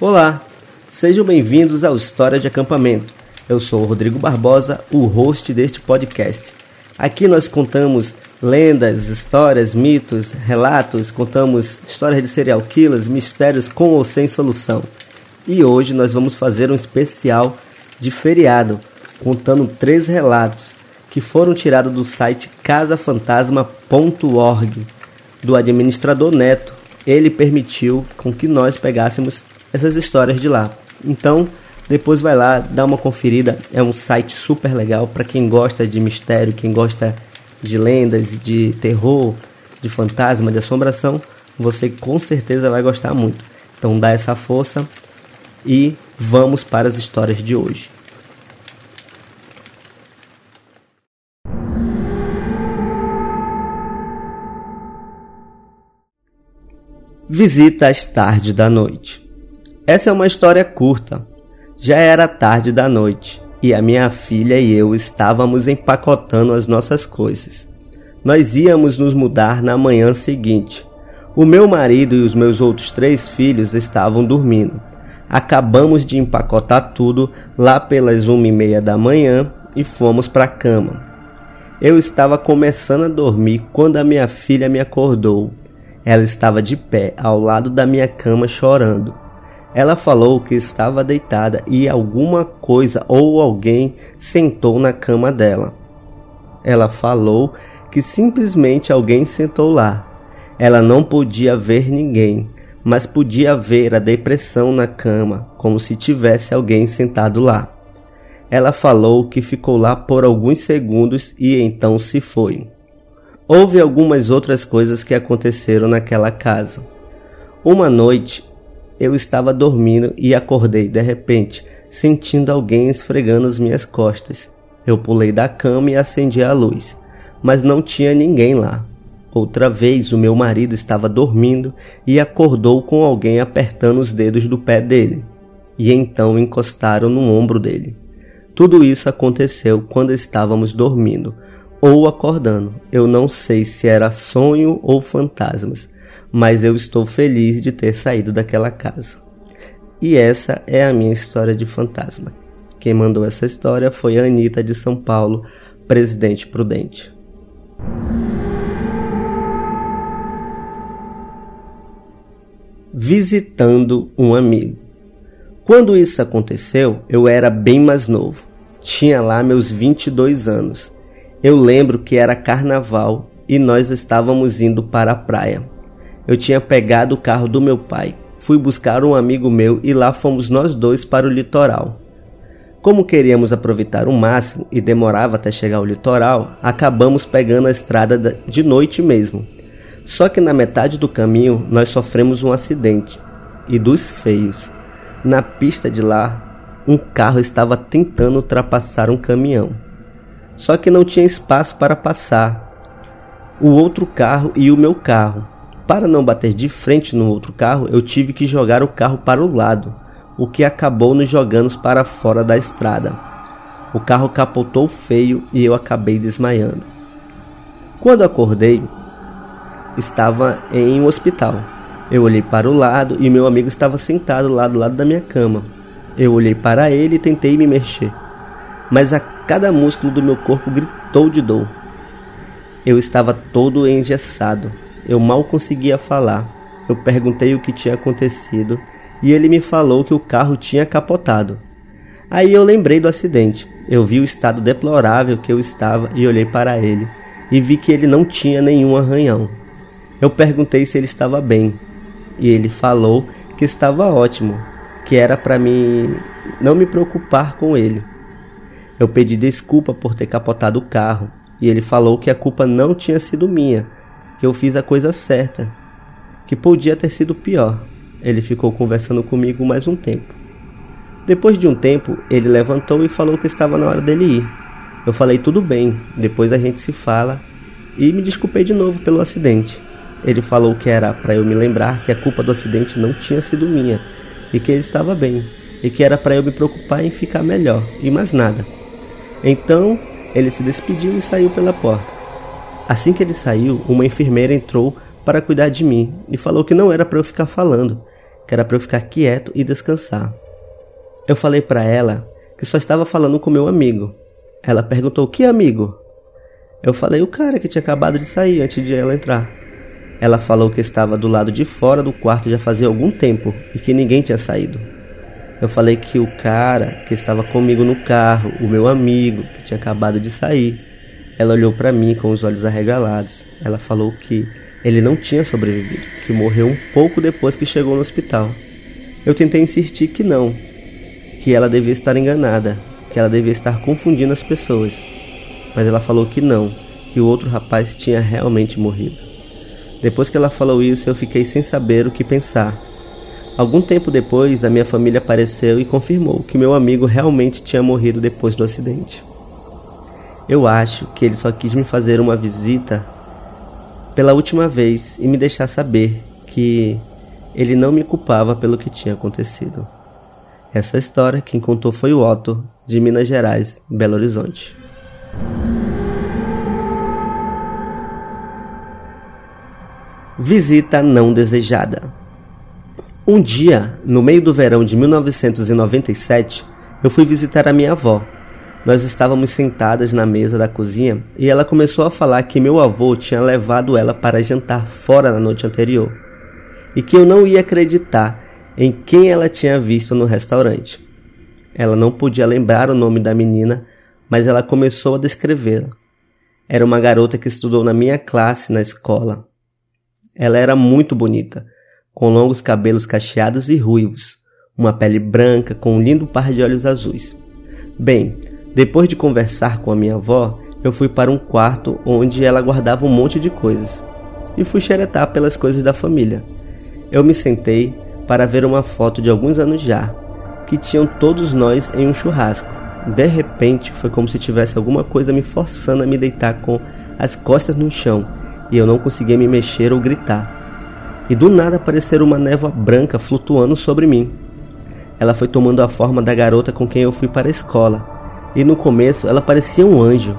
Olá, sejam bem-vindos ao História de Acampamento. Eu sou o Rodrigo Barbosa, o host deste podcast. Aqui nós contamos lendas, histórias, mitos, relatos, contamos histórias de serial killers, mistérios com ou sem solução. E hoje nós vamos fazer um especial de feriado, contando três relatos que foram tirados do site casafantasma.org do administrador Neto. Ele permitiu com que nós pegássemos essas histórias de lá. Então, depois vai lá, dá uma conferida. É um site super legal para quem gosta de mistério, quem gosta de lendas, de terror, de fantasma, de assombração. Você com certeza vai gostar muito. Então, dá essa força e vamos para as histórias de hoje. Visita às tardes da noite. Essa é uma história curta. Já era tarde da noite e a minha filha e eu estávamos empacotando as nossas coisas. Nós íamos nos mudar na manhã seguinte. O meu marido e os meus outros três filhos estavam dormindo. Acabamos de empacotar tudo lá pelas uma e meia da manhã e fomos para a cama. Eu estava começando a dormir quando a minha filha me acordou. Ela estava de pé ao lado da minha cama chorando. Ela falou que estava deitada e alguma coisa ou alguém sentou na cama dela. Ela falou que simplesmente alguém sentou lá. Ela não podia ver ninguém, mas podia ver a depressão na cama, como se tivesse alguém sentado lá. Ela falou que ficou lá por alguns segundos e então se foi. Houve algumas outras coisas que aconteceram naquela casa. Uma noite, eu estava dormindo e acordei de repente, sentindo alguém esfregando as minhas costas. Eu pulei da cama e acendi a luz, mas não tinha ninguém lá. Outra vez o meu marido estava dormindo e acordou com alguém apertando os dedos do pé dele, e então encostaram no ombro dele. Tudo isso aconteceu quando estávamos dormindo ou acordando. Eu não sei se era sonho ou fantasmas, mas eu estou feliz de ter saído daquela casa. E essa é a minha história de fantasma. Quem mandou essa história foi a Anitta de São Paulo, presidente prudente. visitando um amigo. Quando isso aconteceu, eu era bem mais novo. Tinha lá meus 22 anos. Eu lembro que era carnaval e nós estávamos indo para a praia. Eu tinha pegado o carro do meu pai, fui buscar um amigo meu e lá fomos nós dois para o litoral. Como queríamos aproveitar o máximo e demorava até chegar ao litoral, acabamos pegando a estrada de noite mesmo só que na metade do caminho nós sofremos um acidente e dos feios. Na pista de lá, um carro estava tentando ultrapassar um caminhão. Só que não tinha espaço para passar. O outro carro e o meu carro. Para não bater de frente no outro carro, eu tive que jogar o carro para o lado, o que acabou nos jogando para fora da estrada. O carro capotou feio e eu acabei desmaiando. Quando acordei, estava em um hospital. Eu olhei para o lado e meu amigo estava sentado lá do lado da minha cama. Eu olhei para ele e tentei me mexer, mas a cada músculo do meu corpo gritou de dor. Eu estava todo engessado. Eu mal conseguia falar. Eu perguntei o que tinha acontecido e ele me falou que o carro tinha capotado. Aí eu lembrei do acidente. Eu vi o estado deplorável que eu estava e olhei para ele e vi que ele não tinha nenhum arranhão. Eu perguntei se ele estava bem e ele falou que estava ótimo, que era para mim não me preocupar com ele. Eu pedi desculpa por ter capotado o carro e ele falou que a culpa não tinha sido minha, que eu fiz a coisa certa, que podia ter sido pior. Ele ficou conversando comigo mais um tempo. Depois de um tempo, ele levantou e falou que estava na hora dele ir. Eu falei tudo bem, depois a gente se fala e me desculpei de novo pelo acidente. Ele falou que era para eu me lembrar que a culpa do acidente não tinha sido minha e que ele estava bem e que era para eu me preocupar em ficar melhor e mais nada. Então ele se despediu e saiu pela porta. Assim que ele saiu, uma enfermeira entrou para cuidar de mim e falou que não era para eu ficar falando, que era para eu ficar quieto e descansar. Eu falei para ela que só estava falando com meu amigo. Ela perguntou: "Que amigo?" Eu falei: "O cara que tinha acabado de sair antes de ela entrar." Ela falou que estava do lado de fora do quarto já fazia algum tempo e que ninguém tinha saído. Eu falei que o cara que estava comigo no carro, o meu amigo que tinha acabado de sair, ela olhou para mim com os olhos arregalados. Ela falou que ele não tinha sobrevivido, que morreu um pouco depois que chegou no hospital. Eu tentei insistir que não, que ela devia estar enganada, que ela devia estar confundindo as pessoas. Mas ela falou que não, que o outro rapaz tinha realmente morrido. Depois que ela falou isso, eu fiquei sem saber o que pensar. Algum tempo depois, a minha família apareceu e confirmou que meu amigo realmente tinha morrido depois do acidente. Eu acho que ele só quis me fazer uma visita pela última vez e me deixar saber que ele não me culpava pelo que tinha acontecido. Essa história quem contou foi o Otto, de Minas Gerais, Belo Horizonte. Visita não desejada. Um dia, no meio do verão de 1997, eu fui visitar a minha avó. Nós estávamos sentadas na mesa da cozinha e ela começou a falar que meu avô tinha levado ela para jantar fora na noite anterior e que eu não ia acreditar em quem ela tinha visto no restaurante. Ela não podia lembrar o nome da menina, mas ela começou a descrevê-la. Era uma garota que estudou na minha classe na escola. Ela era muito bonita com longos cabelos cacheados e ruivos, uma pele branca com um lindo par de olhos azuis. Bem, depois de conversar com a minha avó, eu fui para um quarto onde ela guardava um monte de coisas e fui xeretar pelas coisas da família. Eu me sentei para ver uma foto de alguns anos já, que tinham todos nós em um churrasco. De repente, foi como se tivesse alguma coisa me forçando a me deitar com as costas no chão e eu não conseguia me mexer ou gritar e do nada apareceu uma névoa branca flutuando sobre mim. Ela foi tomando a forma da garota com quem eu fui para a escola, e no começo ela parecia um anjo,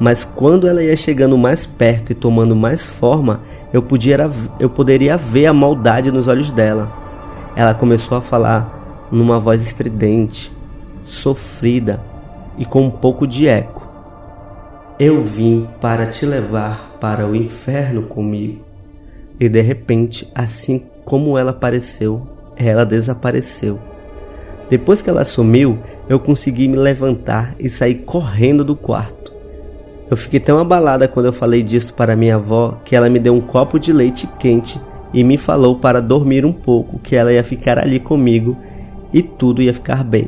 mas quando ela ia chegando mais perto e tomando mais forma, eu, podia, eu poderia ver a maldade nos olhos dela. Ela começou a falar numa voz estridente, sofrida e com um pouco de eco. Eu vim para te levar para o inferno comigo. E de repente, assim como ela apareceu, ela desapareceu. Depois que ela sumiu, eu consegui me levantar e sair correndo do quarto. Eu fiquei tão abalada quando eu falei disso para minha avó que ela me deu um copo de leite quente e me falou para dormir um pouco, que ela ia ficar ali comigo e tudo ia ficar bem.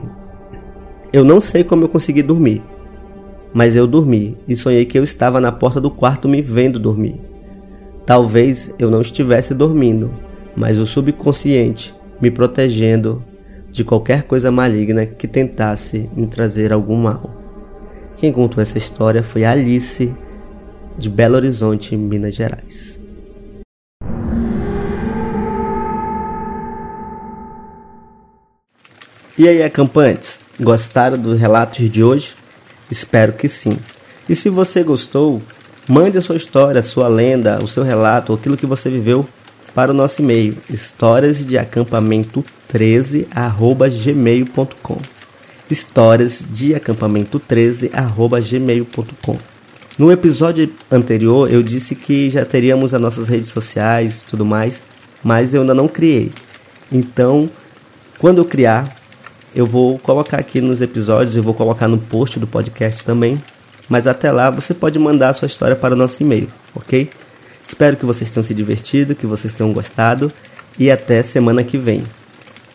Eu não sei como eu consegui dormir, mas eu dormi e sonhei que eu estava na porta do quarto me vendo dormir. Talvez eu não estivesse dormindo, mas o subconsciente me protegendo de qualquer coisa maligna que tentasse me trazer algum mal. Quem contou essa história foi Alice, de Belo Horizonte, Minas Gerais. E aí, acampantes, gostaram dos relatos de hoje? Espero que sim. E se você gostou, Mande a sua história, a sua lenda, o seu relato, aquilo que você viveu para o nosso e-mail histórias de acampamento 13 gmail.com histórias de acampamento 13 gmail.com no episódio anterior eu disse que já teríamos as nossas redes sociais e tudo mais, mas eu ainda não criei. Então, quando eu criar, eu vou colocar aqui nos episódios, eu vou colocar no post do podcast também, mas até lá você pode mandar a sua história para o nosso e-mail, ok? Espero que vocês tenham se divertido, que vocês tenham gostado e até semana que vem.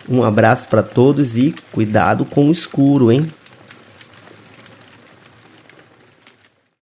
Um abraço para todos e cuidado com o escuro, hein?